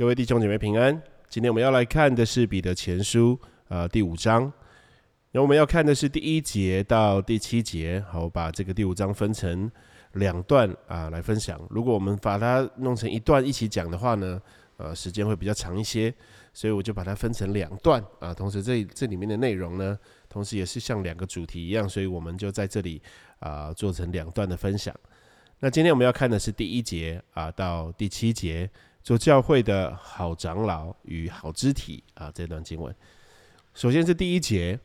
各位弟兄姐妹平安。今天我们要来看的是彼得前书啊第五章，然后我们要看的是第一节到第七节。好，我把这个第五章分成两段啊来分享。如果我们把它弄成一段一起讲的话呢，呃，时间会比较长一些，所以我就把它分成两段啊。同时，这这里面的内容呢，同时也是像两个主题一样，所以我们就在这里啊做成两段的分享。那今天我们要看的是第一节啊到第七节。做教会的好长老与好肢体啊，这段经文，首先是第一节，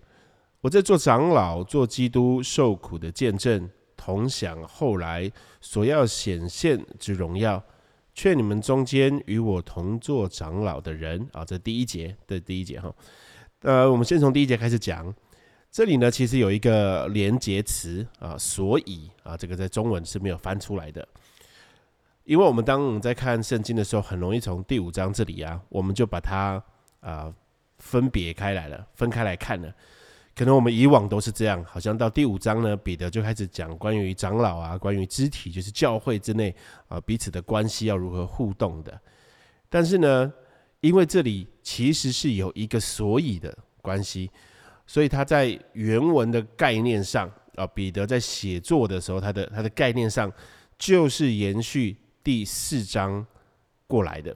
我在做长老，做基督受苦的见证，同享后来所要显现之荣耀，劝你们中间与我同做长老的人啊，这第一节的第一节哈，呃，我们先从第一节开始讲，这里呢其实有一个连结词啊，所以啊，这个在中文是没有翻出来的。因为我们当我们在看圣经的时候，很容易从第五章这里啊，我们就把它啊分别开来了，分开来看了。可能我们以往都是这样，好像到第五章呢，彼得就开始讲关于长老啊，关于肢体，就是教会之内啊彼此的关系要如何互动的。但是呢，因为这里其实是有一个所以的关系，所以他在原文的概念上啊，彼得在写作的时候，他的他的概念上就是延续。第四章过来的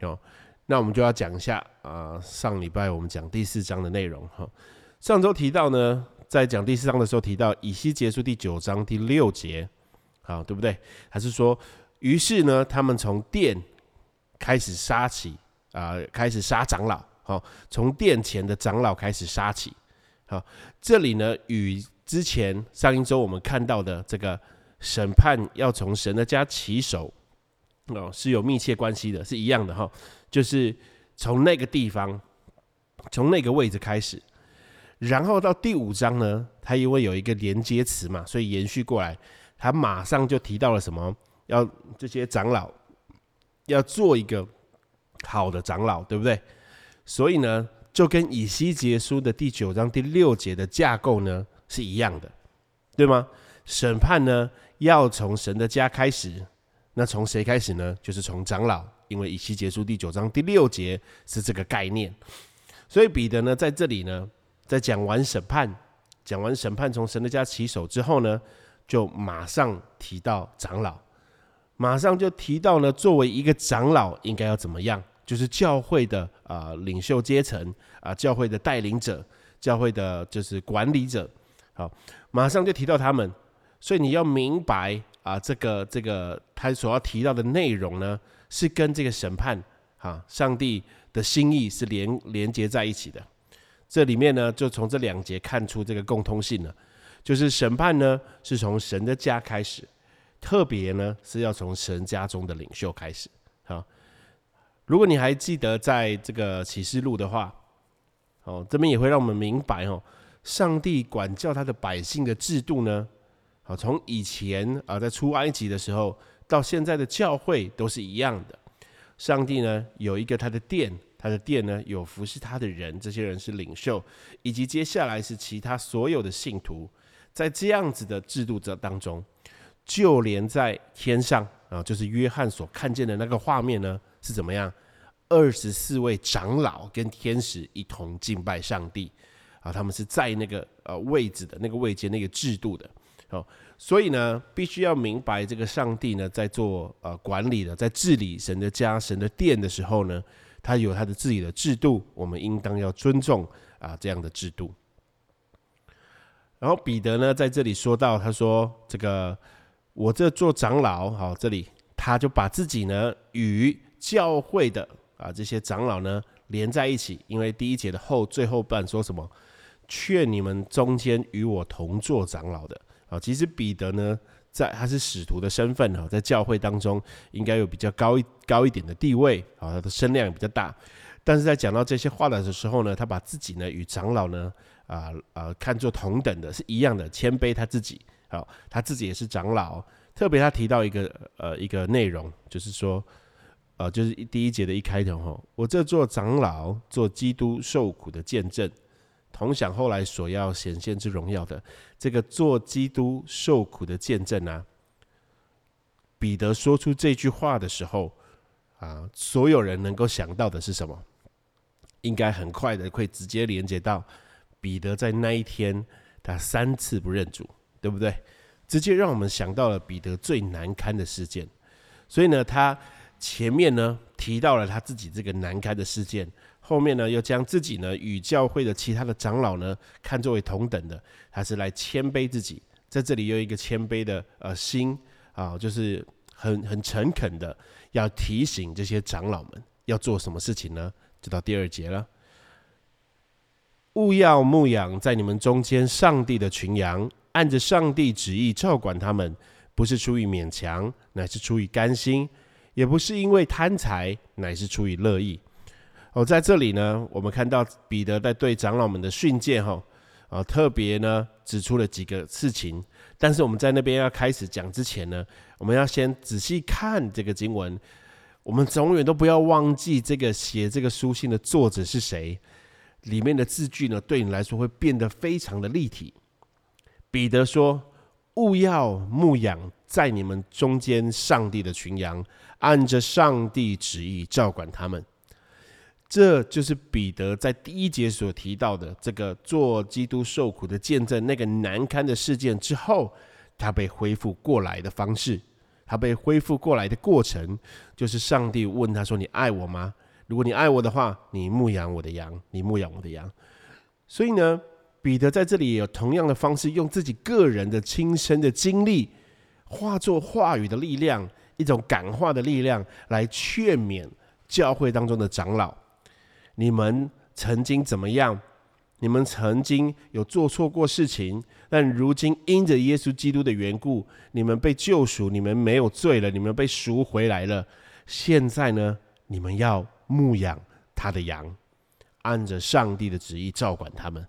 哦，那我们就要讲一下啊。上礼拜我们讲第四章的内容哈。上周提到呢，在讲第四章的时候提到以西结束第九章第六节，好对不对？还是说，于是呢，他们从殿开始杀起啊，开始杀长老，好，从殿前的长老开始杀起。好，这里呢，与之前上一周我们看到的这个审判要从神的家起手。哦，是有密切关系的，是一样的哈，就是从那个地方，从那个位置开始，然后到第五章呢，它因为有一个连接词嘛，所以延续过来，他马上就提到了什么？要这些长老要做一个好的长老，对不对？所以呢，就跟以西结书的第九章第六节的架构呢是一样的，对吗？审判呢要从神的家开始。那从谁开始呢？就是从长老，因为以西结束第九章第六节是这个概念，所以彼得呢在这里呢，在讲完审判，讲完审判从神的家起手之后呢，就马上提到长老，马上就提到呢，作为一个长老应该要怎么样，就是教会的啊领袖阶层啊，教会的带领者，教会的就是管理者，好，马上就提到他们，所以你要明白。啊，这个这个他所要提到的内容呢，是跟这个审判啊，上帝的心意是连连接在一起的。这里面呢，就从这两节看出这个共通性了，就是审判呢是从神的家开始，特别呢是要从神家中的领袖开始。好，如果你还记得在这个启示录的话，哦，这边也会让我们明白哦，上帝管教他的百姓的制度呢。啊，从以前啊，在出埃及的时候，到现在的教会都是一样的。上帝呢，有一个他的殿，他的殿呢，有服侍他的人，这些人是领袖，以及接下来是其他所有的信徒。在这样子的制度这当中，就连在天上啊，就是约翰所看见的那个画面呢，是怎么样？二十四位长老跟天使一同敬拜上帝啊，他们是在那个呃位置的那个位阶那个制度的。哦，所以呢，必须要明白这个上帝呢，在做呃管理的，在治理神的家、神的殿的时候呢，他有他的自己的制度，我们应当要尊重啊这样的制度。然后彼得呢，在这里说到，他说：“这个我这做长老，好，这里他就把自己呢与教会的啊这些长老呢连在一起，因为第一节的后最后半说什么，劝你们中间与我同做长老的。”啊，其实彼得呢，在他是使徒的身份哈，在教会当中应该有比较高一高一点的地位啊，他的声量也比较大。但是在讲到这些话的时候呢，他把自己呢与长老呢啊啊看作同等的，是一样的谦卑他自己。好，他自己也是长老。特别他提到一个呃一个内容，就是说呃就是第一节的一开头哈，我这做长老做基督受苦的见证。同享后来所要显现之荣耀的这个做基督受苦的见证啊，彼得说出这句话的时候啊，所有人能够想到的是什么？应该很快的会直接连接到彼得在那一天他三次不认主，对不对？直接让我们想到了彼得最难堪的事件。所以呢，他前面呢提到了他自己这个难堪的事件，后面呢又将自己呢与教会的其他的长老呢看作为同等的，他是来谦卑自己，在这里有一个谦卑的呃心啊，就是很很诚恳的。要提醒这些长老们要做什么事情呢？就到第二节了。勿要牧养在你们中间上帝的群羊，按着上帝旨意照管他们，不是出于勉强，乃是出于甘心；也不是因为贪财，乃是出于乐意。哦，在这里呢，我们看到彼得在对长老们的训诫，哈，啊，特别呢指出了几个事情。但是我们在那边要开始讲之前呢，我们要先仔细看这个经文。我们永远都不要忘记这个写这个书信的作者是谁。里面的字句呢，对你来说会变得非常的立体。彼得说：“勿要牧养在你们中间上帝的群羊，按着上帝旨意照管他们。”这就是彼得在第一节所提到的这个做基督受苦的见证那个难堪的事件之后，他被恢复过来的方式，他被恢复过来的过程，就是上帝问他说：“你爱我吗？如果你爱我的话，你牧养我的羊，你牧养我的羊。”所以呢，彼得在这里也有同样的方式，用自己个人的亲身的经历，化作话语的力量，一种感化的力量，来劝勉教会当中的长老。你们曾经怎么样？你们曾经有做错过事情，但如今因着耶稣基督的缘故，你们被救赎，你们没有罪了，你们被赎回来了。现在呢，你们要牧养他的羊，按着上帝的旨意照管他们。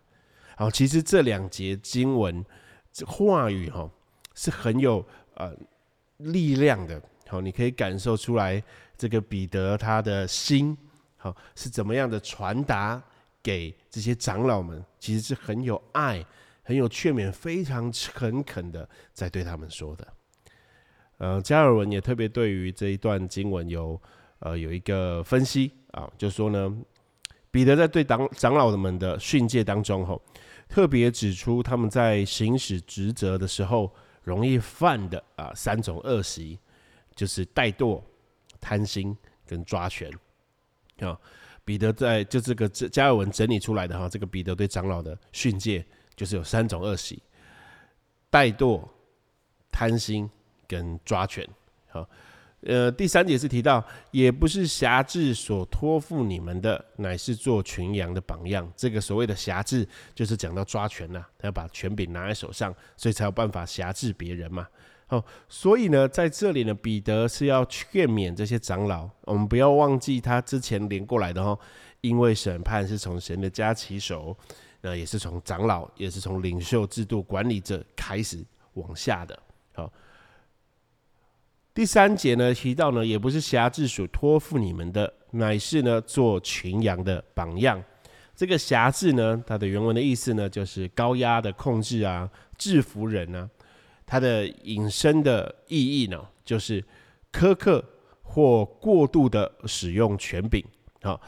好，其实这两节经文这话语哈是很有呃力量的。好，你可以感受出来这个彼得他的心。好，是怎么样的传达给这些长老们？其实是很有爱、很有劝勉、非常诚恳的在对他们说的。呃，加尔文也特别对于这一段经文有呃有一个分析啊，就说呢，彼得在对长长老们的训诫当中，吼，特别指出他们在行使职责的时候容易犯的啊三种恶习，就是怠惰、贪心跟抓权。啊，彼得在就这个加尔文整理出来的哈，这个彼得对长老的训诫就是有三种恶习：怠惰、贪心跟抓权。好，呃，第三节是提到，也不是辖制所托付你们的，乃是做群羊的榜样。这个所谓的辖制，就是讲到抓权呐，他要把权柄拿在手上，所以才有办法辖制别人嘛。哦，所以呢，在这里呢，彼得是要劝勉这些长老，我们不要忘记他之前连过来的哦，因为审判是从神的家起手，那也是从长老，也是从领袖制度管理者开始往下的。好，第三节呢提到呢，也不是辖制所托付你们的，乃是呢做群羊的榜样。这个辖制呢，它的原文的意思呢，就是高压的控制啊，制服人啊。它的引申的意义呢，就是苛刻或过度的使用权柄。好，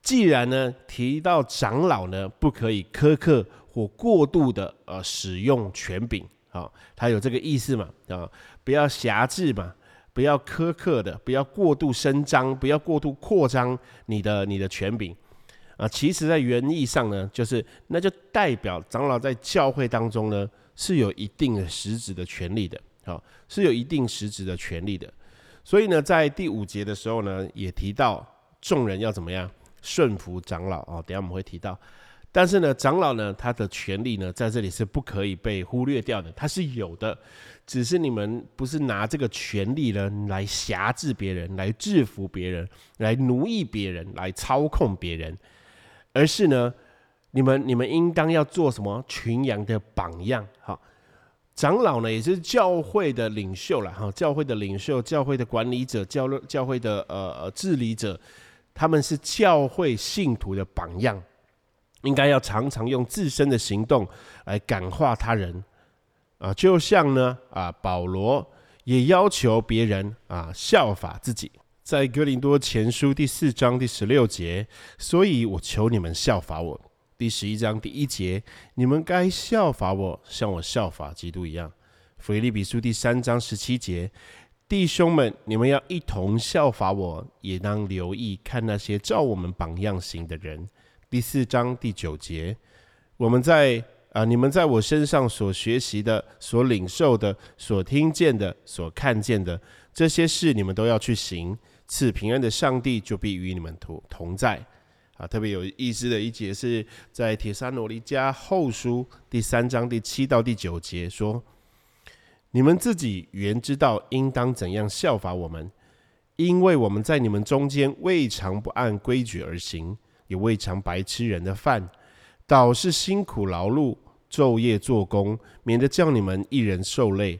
既然呢提到长老呢不可以苛刻或过度的呃使用权柄，好，它有这个意思嘛？啊，不要狭制嘛，不要苛刻的，不要过度伸张，不要过度扩张你的你的权柄啊。其实，在原意上呢，就是那就代表长老在教会当中呢。是有一定的实质的权利的，好，是有一定实质的权利的。所以呢，在第五节的时候呢，也提到众人要怎么样顺服长老啊。等下我们会提到，但是呢，长老呢，他的权利呢，在这里是不可以被忽略掉的，他是有的，只是你们不是拿这个权利呢来辖制别人，来制服别人，来奴役别人，来操控别人，而是呢。你们你们应当要做什么群羊的榜样？哈，长老呢也是教会的领袖了哈，教会的领袖、教会的管理者、教教会的呃呃治理者，他们是教会信徒的榜样，应该要常常用自身的行动来感化他人啊，就像呢啊保罗也要求别人啊效法自己。在哥林多前书第四章第十六节，所以我求你们效法我。第十一章第一节，你们该效法我，像我效法基督一样。腓利比书第三章十七节，弟兄们，你们要一同效法我，也当留意看那些照我们榜样行的人。第四章第九节，我们在啊，你们在我身上所学习的、所领受的、所听见的、所看见的这些事，你们都要去行。赐平安的上帝就必与你们同同在啊！特别有意思的一节是在铁山罗尼加后书第三章第七到第九节说：“你们自己原知道应当怎样效法我们，因为我们在你们中间未尝不按规矩而行，也未尝白吃人的饭，倒是辛苦劳碌，昼夜做工，免得叫你们一人受累。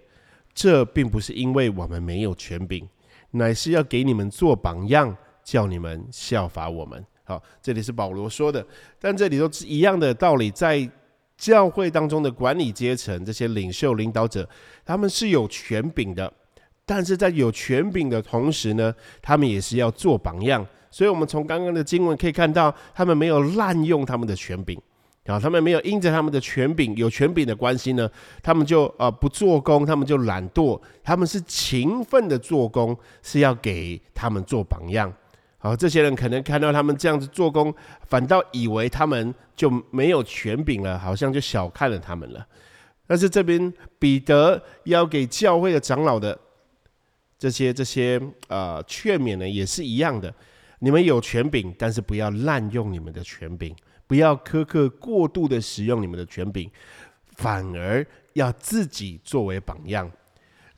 这并不是因为我们没有权柄。”乃是要给你们做榜样，叫你们效法我们。好，这里是保罗说的，但这里都是一样的道理。在教会当中的管理阶层，这些领袖、领导者，他们是有权柄的，但是在有权柄的同时呢，他们也是要做榜样。所以，我们从刚刚的经文可以看到，他们没有滥用他们的权柄。啊，他们没有因着他们的权柄有权柄的关系呢，他们就呃不做工，他们就懒惰，他们是勤奋的做工，是要给他们做榜样。好，这些人可能看到他们这样子做工，反倒以为他们就没有权柄了，好像就小看了他们了。但是这边彼得要给教会的长老的这些这些呃劝勉呢，也是一样的。你们有权柄，但是不要滥用你们的权柄。不要苛刻过度的使用你们的权柄，反而要自己作为榜样，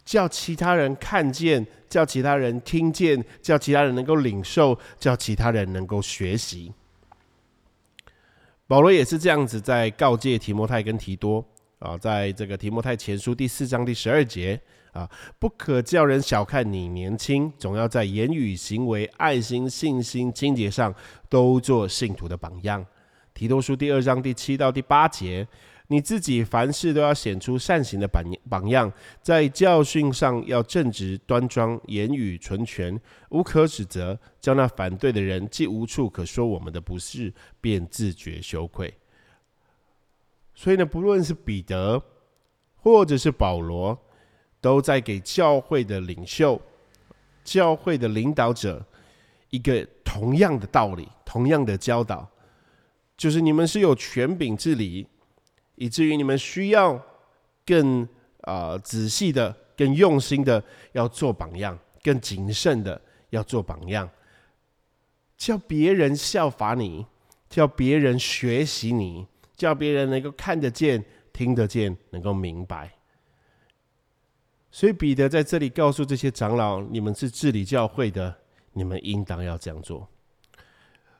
叫其他人看见，叫其他人听见，叫其他人能够领受，叫其他人能够学习。保罗也是这样子在告诫提摩太跟提多啊，在这个提摩太前书第四章第十二节啊，不可叫人小看你年轻，总要在言语、行为、爱心、信心、清洁上都做信徒的榜样。提多书第二章第七到第八节，你自己凡事都要显出善行的榜榜样，在教训上要正直端庄，言语纯全，无可指责，叫那反对的人既无处可说我们的不是，便自觉羞愧。所以呢，不论是彼得或者是保罗，都在给教会的领袖、教会的领导者一个同样的道理，同样的教导。就是你们是有权柄治理，以至于你们需要更啊仔细的、更用心的要做榜样，更谨慎的要做榜样，叫别人效法你，叫别人学习你，叫别人能够看得见、听得见、能够明白。所以彼得在这里告诉这些长老：你们是治理教会的，你们应当要这样做。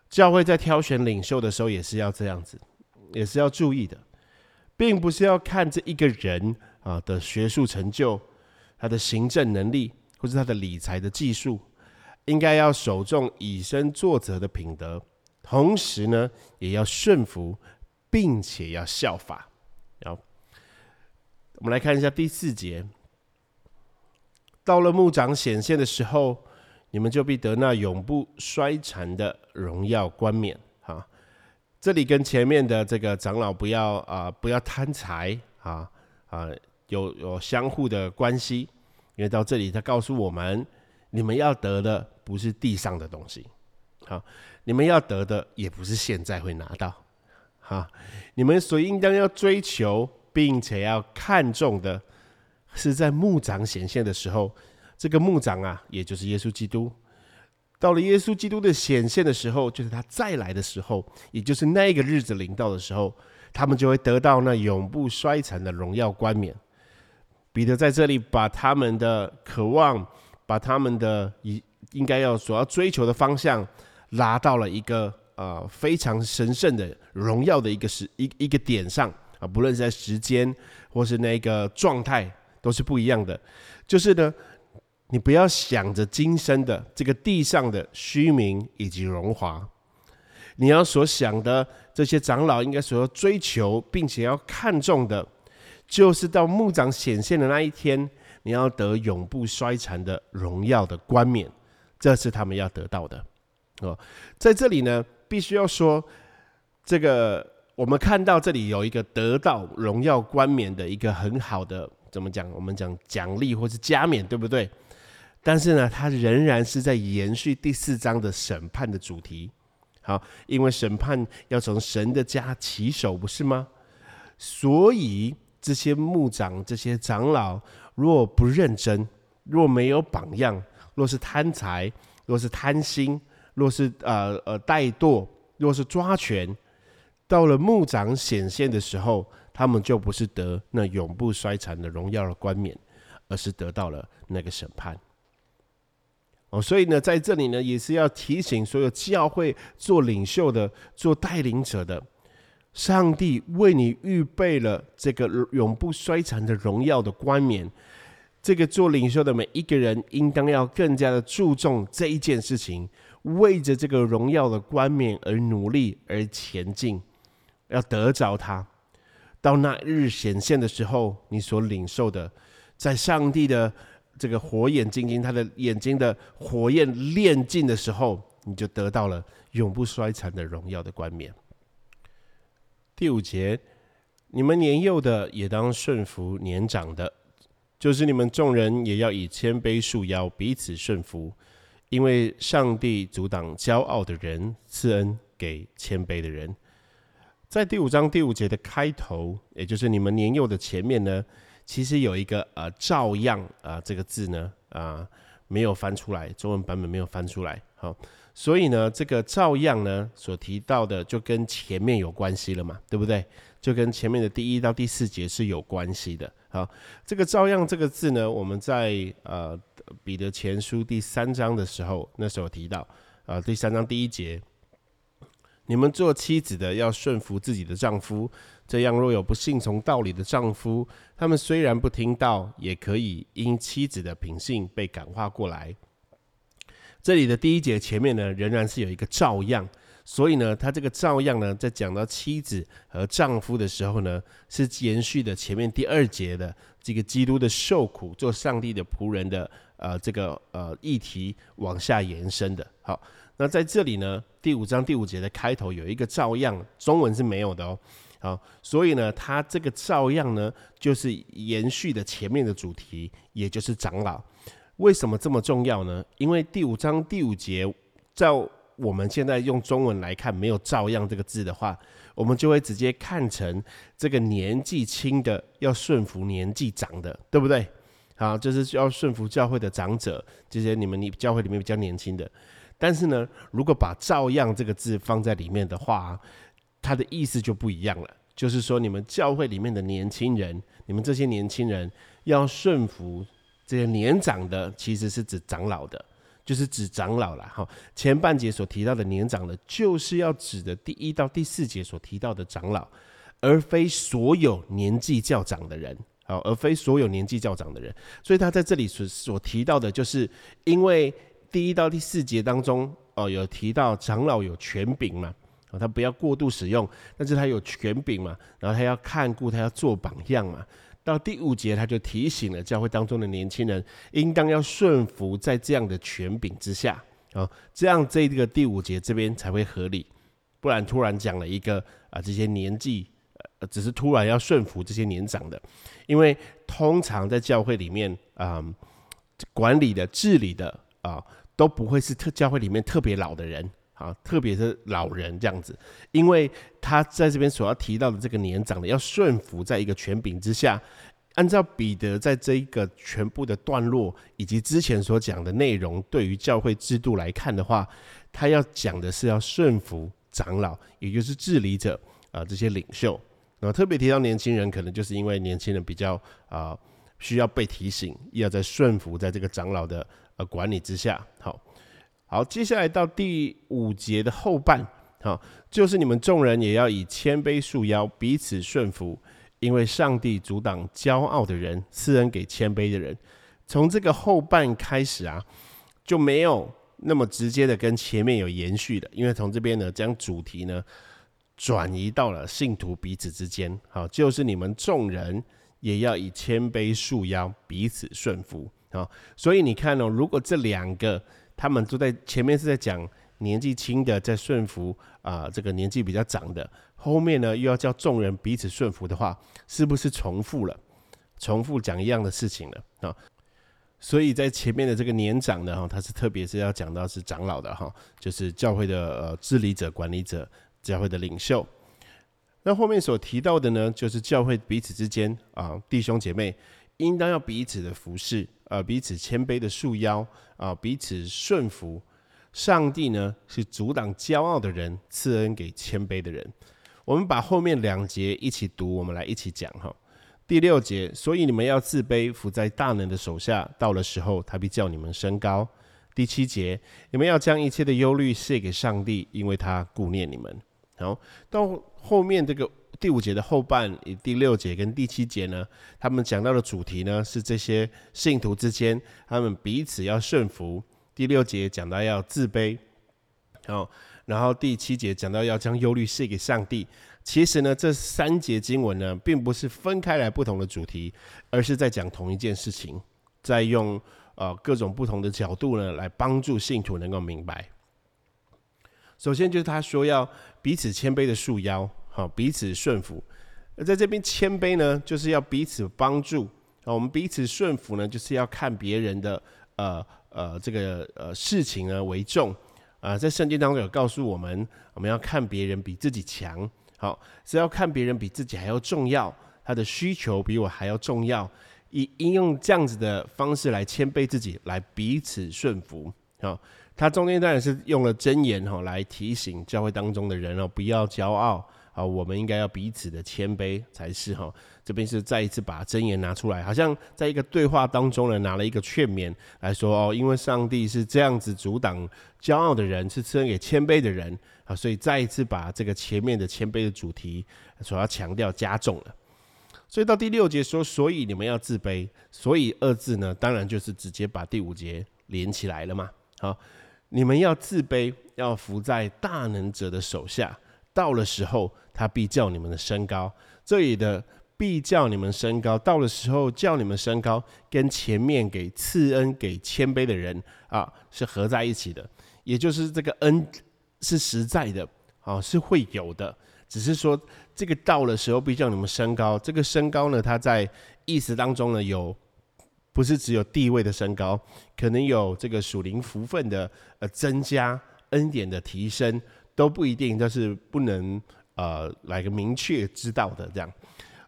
教会在挑选领袖的时候也是要这样子，也是要注意的，并不是要看这一个人啊的学术成就、他的行政能力或是他的理财的技术，应该要首重以身作则的品德，同时呢也要顺服，并且要效法。然后我们来看一下第四节，到了牧长显现的时候。你们就必得那永不衰残的荣耀冠冕。这里跟前面的这个长老不要啊，不要贪财啊啊，有有相互的关系。因为到这里，他告诉我们，你们要得的不是地上的东西，好，你们要得的也不是现在会拿到，哈，你们所应当要追求并且要看重的，是在牧长显现的时候。这个牧长啊，也就是耶稣基督，到了耶稣基督的显现的时候，就是他再来的时候，也就是那个日子临到的时候，他们就会得到那永不衰残的荣耀冠冕。彼得在这里把他们的渴望，把他们的应应该要所要追求的方向，拉到了一个呃非常神圣的荣耀的一个时一一个点上啊，不论是在时间或是那个状态，都是不一样的。就是呢。你不要想着今生的这个地上的虚名以及荣华，你要所想的这些长老应该所要追求并且要看重的，就是到牧长显现的那一天，你要得永不衰残的荣耀的冠冕，这是他们要得到的。哦，在这里呢，必须要说，这个我们看到这里有一个得到荣耀冠冕的一个很好的，怎么讲？我们讲奖励或是加冕，对不对？但是呢，它仍然是在延续第四章的审判的主题。好，因为审判要从神的家起手，不是吗？所以这些牧长、这些长老，若不认真，若没有榜样，若是贪财，若是贪心。若是呃呃怠惰，若是抓权，到了牧长显现的时候，他们就不是得那永不衰残的荣耀的冠冕，而是得到了那个审判。哦，所以呢，在这里呢，也是要提醒所有教会做领袖的、做带领者的，上帝为你预备了这个永不衰残的荣耀的冠冕。这个做领袖的每一个人，应当要更加的注重这一件事情。为着这个荣耀的冠冕而努力而前进，要得着它。到那日显现的时候，你所领受的，在上帝的这个火眼金睛，他的眼睛的火焰炼尽的时候，你就得到了永不衰残的荣耀的冠冕。第五节，你们年幼的也当顺服年长的，就是你们众人也要以谦卑束腰，彼此顺服。因为上帝阻挡骄傲的人，赐恩给谦卑的人。在第五章第五节的开头，也就是你们年幼的前面呢，其实有一个呃“照样”啊这个字呢啊没有翻出来，中文版本没有翻出来。好，所以呢，这个“照样”呢所提到的就跟前面有关系了嘛，对不对？就跟前面的第一到第四节是有关系的。好，这个“照样”这个字呢，我们在呃。彼得前书第三章的时候，那时候提到，啊，第三章第一节，你们做妻子的要顺服自己的丈夫，这样若有不信从道理的丈夫，他们虽然不听道，也可以因妻子的品性被感化过来。这里的第一节前面呢，仍然是有一个照样，所以呢，他这个照样呢，在讲到妻子和丈夫的时候呢，是延续的前面第二节的这个基督的受苦，做上帝的仆人的。呃，这个呃议题往下延伸的。好，那在这里呢，第五章第五节的开头有一个照样，中文是没有的哦。好，所以呢，它这个照样呢，就是延续的前面的主题，也就是长老。为什么这么重要呢？因为第五章第五节，在我们现在用中文来看，没有“照样”这个字的话，我们就会直接看成这个年纪轻的要顺服年纪长的，对不对？啊，就是要顺服教会的长者，这些你们你教会里面比较年轻的。但是呢，如果把“照样”这个字放在里面的话，它的意思就不一样了。就是说，你们教会里面的年轻人，你们这些年轻人要顺服这些年长的，其实是指长老的，就是指长老了。哈，前半节所提到的年长的，就是要指的第一到第四节所提到的长老，而非所有年纪较长的人。好，而非所有年纪较长的人，所以他在这里所所提到的，就是因为第一到第四节当中，哦，有提到长老有权柄嘛，哦，他不要过度使用，但是他有权柄嘛，然后他要看顾，他要做榜样嘛。到第五节，他就提醒了教会当中的年轻人，应当要顺服在这样的权柄之下，啊，这样这个第五节这边才会合理，不然突然讲了一个啊，这些年纪。只是突然要顺服这些年长的，因为通常在教会里面啊，管理的、治理的啊，都不会是特教会里面特别老的人啊，特别是老人这样子，因为他在这边所要提到的这个年长的要顺服在一个权柄之下。按照彼得在这一个全部的段落以及之前所讲的内容，对于教会制度来看的话，他要讲的是要顺服长老，也就是治理者啊，这些领袖。那特别提到年轻人，可能就是因为年轻人比较啊需要被提醒，要在顺服在这个长老的呃管理之下。好，接下来到第五节的后半，好，就是你们众人也要以谦卑束腰，彼此顺服，因为上帝阻挡骄傲的人，赐恩给谦卑的人。从这个后半开始啊，就没有那么直接的跟前面有延续的，因为从这边呢，将主题呢。转移到了信徒彼此之间，好，就是你们众人也要以谦卑束腰，彼此顺服，好，所以你看哦，如果这两个他们都在前面是在讲年纪轻的在顺服啊，这个年纪比较长的，后面呢又要叫众人彼此顺服的话，是不是重复了？重复讲一样的事情了啊？所以在前面的这个年长的哈，他是特别是要讲到是长老的哈，就是教会的呃治理者、管理者、教会的领袖。那后面所提到的呢，就是教会彼此之间啊，弟兄姐妹应当要彼此的服侍，呃，彼此谦卑的束腰啊，彼此顺服。上帝呢是阻挡骄傲的人，赐恩给谦卑的人。我们把后面两节一起读，我们来一起讲哈。第六节，所以你们要自卑，伏在大能的手下，到了时候，他必叫你们升高。第七节，你们要将一切的忧虑卸给上帝，因为他顾念你们。好，到后面这个第五节的后半，第六节跟第七节呢，他们讲到的主题呢是这些信徒之间，他们彼此要顺服。第六节讲到要自卑，好，然后第七节讲到要将忧虑卸给上帝。其实呢，这三节经文呢，并不是分开来不同的主题，而是在讲同一件事情，在用呃各种不同的角度呢，来帮助信徒能够明白。首先就是他说要彼此谦卑的束腰，好，彼此顺服。而在这边谦卑呢，就是要彼此帮助啊。我们彼此顺服呢，就是要看别人的呃呃这个呃事情呢为重啊。在圣经当中有告诉我们，我们要看别人比自己强。好，是要看别人比自己还要重要，他的需求比我还要重要，以应用这样子的方式来谦卑自己，来彼此顺服。好，他中间当然是用了真言哈，来提醒教会当中的人哦，不要骄傲啊，我们应该要彼此的谦卑才是哈。这边是再一次把真言拿出来，好像在一个对话当中呢，拿了一个劝勉来说哦，因为上帝是这样子阻挡骄傲的人，是赐恩给谦卑的人。啊，所以再一次把这个前面的谦卑的主题所要强调加重了。所以到第六节说，所以你们要自卑。所以二字呢，当然就是直接把第五节连起来了嘛。好，你们要自卑，要服在大能者的手下。到了时候，他必叫你们的升高。这里的必叫你们升高，到了时候叫你们升高，跟前面给赐恩给谦卑的人啊是合在一起的，也就是这个恩。是实在的，啊，是会有的。只是说这个到了时候，必叫你们升高。这个升高呢，它在意思当中呢，有不是只有地位的升高，可能有这个属灵福分的呃增加，恩典的提升都不一定，就是不能呃来个明确知道的这样。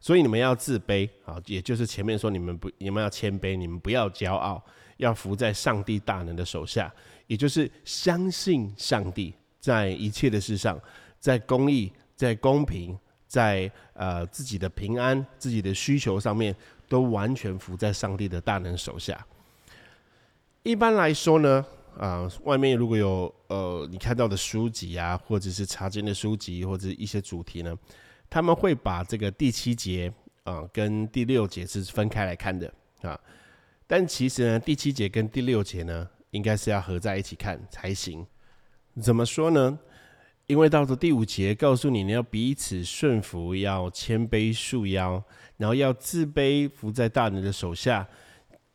所以你们要自卑啊，也就是前面说你们不，你们要谦卑，你们不要骄傲，要服在上帝大能的手下，也就是相信上帝。在一切的事上，在公义、在公平、在呃自己的平安、自己的需求上面，都完全服在上帝的大能手下。一般来说呢，啊，外面如果有呃你看到的书籍啊，或者是查经的书籍，或者一些主题呢，他们会把这个第七节啊跟第六节是分开来看的啊。但其实呢，第七节跟第六节呢，应该是要合在一起看才行。怎么说呢？因为到了第五节，告诉你你要彼此顺服，要谦卑束腰，然后要自卑服在大人的手下。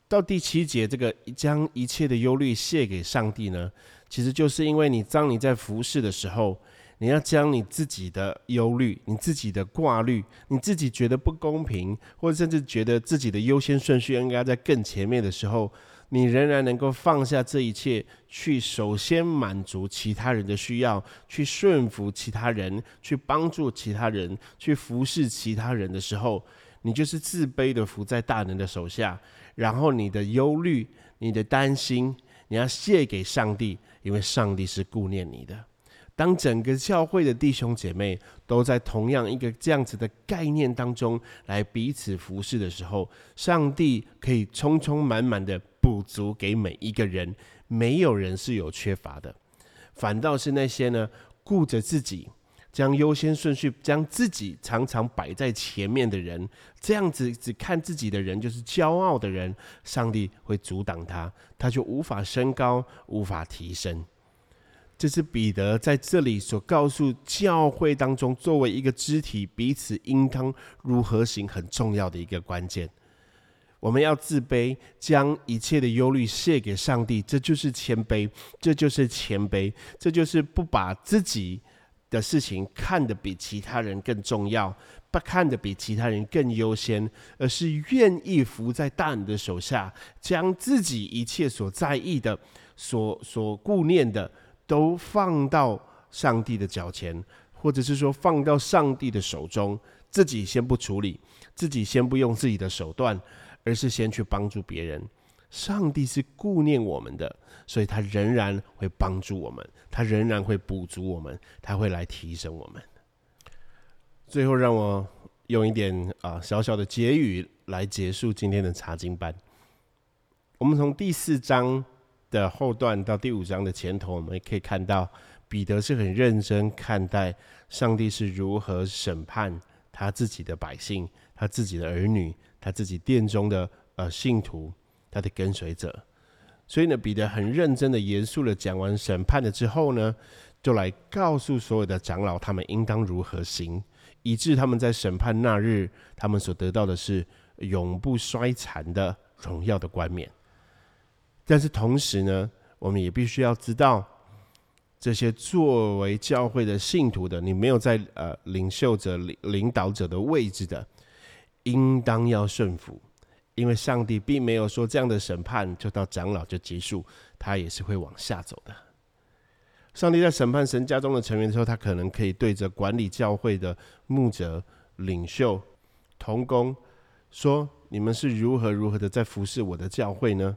到第七节，这个将一切的忧虑卸给上帝呢，其实就是因为你当你在服侍的时候，你要将你自己的忧虑、你自己的挂虑、你自己觉得不公平，或者甚至觉得自己的优先顺序应该在更前面的时候。你仍然能够放下这一切，去首先满足其他人的需要，去顺服其他人，去帮助其他人，去服侍其他人的时候，你就是自卑的服在大人的手下。然后你的忧虑、你的担心，你要卸给上帝，因为上帝是顾念你的。当整个教会的弟兄姐妹都在同样一个这样子的概念当中来彼此服侍的时候，上帝可以充充满满的补足给每一个人，没有人是有缺乏的。反倒是那些呢顾着自己，将优先顺序将自己常常摆在前面的人，这样子只看自己的人就是骄傲的人，上帝会阻挡他，他就无法升高，无法提升。这是彼得在这里所告诉教会当中，作为一个肢体，彼此应当如何行很重要的一个关键。我们要自卑，将一切的忧虑卸给上帝，这就是谦卑，这就是谦卑，这就是不把自己的事情看得比其他人更重要，不看得比其他人更优先，而是愿意服在大人的手下，将自己一切所在意的、所所顾念的，都放到上帝的脚前，或者是说放到上帝的手中，自己先不处理，自己先不用自己的手段。而是先去帮助别人，上帝是顾念我们的，所以他仍然会帮助我们，他仍然会补足我们，他会来提升我们。最后，让我用一点啊小小的结语来结束今天的查经班。我们从第四章的后段到第五章的前头，我们也可以看到彼得是很认真看待上帝是如何审判他自己的百姓，他自己的儿女。他自己殿中的呃信徒，他的跟随者，所以呢，彼得很认真的、严肃的讲完审判了之后呢，就来告诉所有的长老，他们应当如何行，以致他们在审判那日，他们所得到的是永不衰残的荣耀的冠冕。但是同时呢，我们也必须要知道，这些作为教会的信徒的，你没有在呃领袖者、领领导者的位置的。应当要顺服，因为上帝并没有说这样的审判就到长老就结束，他也是会往下走的。上帝在审判神家中的成员的时候，他可能可以对着管理教会的牧者、领袖、同工说：“你们是如何如何的在服侍我的教会呢？”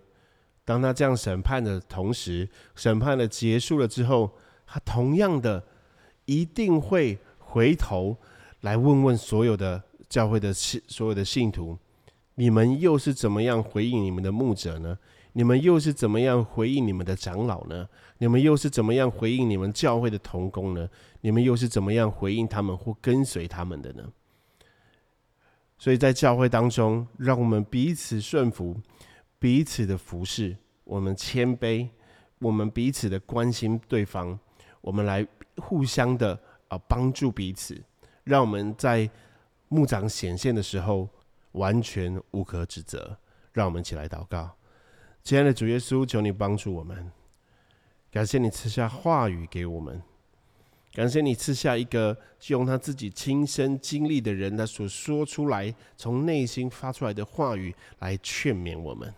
当他这样审判的同时，审判的结束了之后，他同样的一定会回头来问问所有的。教会的信所有的信徒，你们又是怎么样回应你们的牧者呢？你们又是怎么样回应你们的长老呢？你们又是怎么样回应你们教会的同工呢？你们又是怎么样回应他们或跟随他们的呢？所以在教会当中，让我们彼此顺服，彼此的服侍，我们谦卑，我们彼此的关心对方，我们来互相的啊帮助彼此，让我们在。牧长显现的时候，完全无可指责。让我们一起来祷告，亲爱的主耶稣，求你帮助我们。感谢你赐下话语给我们，感谢你赐下一个用他自己亲身经历的人，他所说出来、从内心发出来的话语来劝勉我们。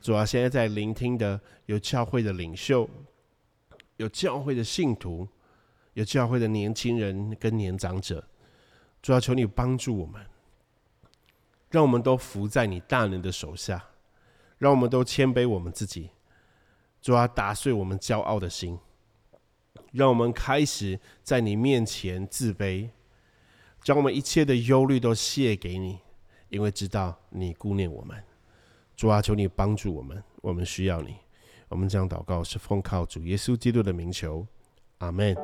主啊，现在在聆听的有教会的领袖，有教会的信徒，有教会的年轻人跟年长者。主要求你帮助我们，让我们都服在你大能的手下，让我们都谦卑我们自己，主要打碎我们骄傲的心，让我们开始在你面前自卑，将我们一切的忧虑都卸给你，因为知道你顾念我们。主啊，求你帮助我们，我们需要你。我们将祷告是奉靠主耶稣基督的名求，阿门。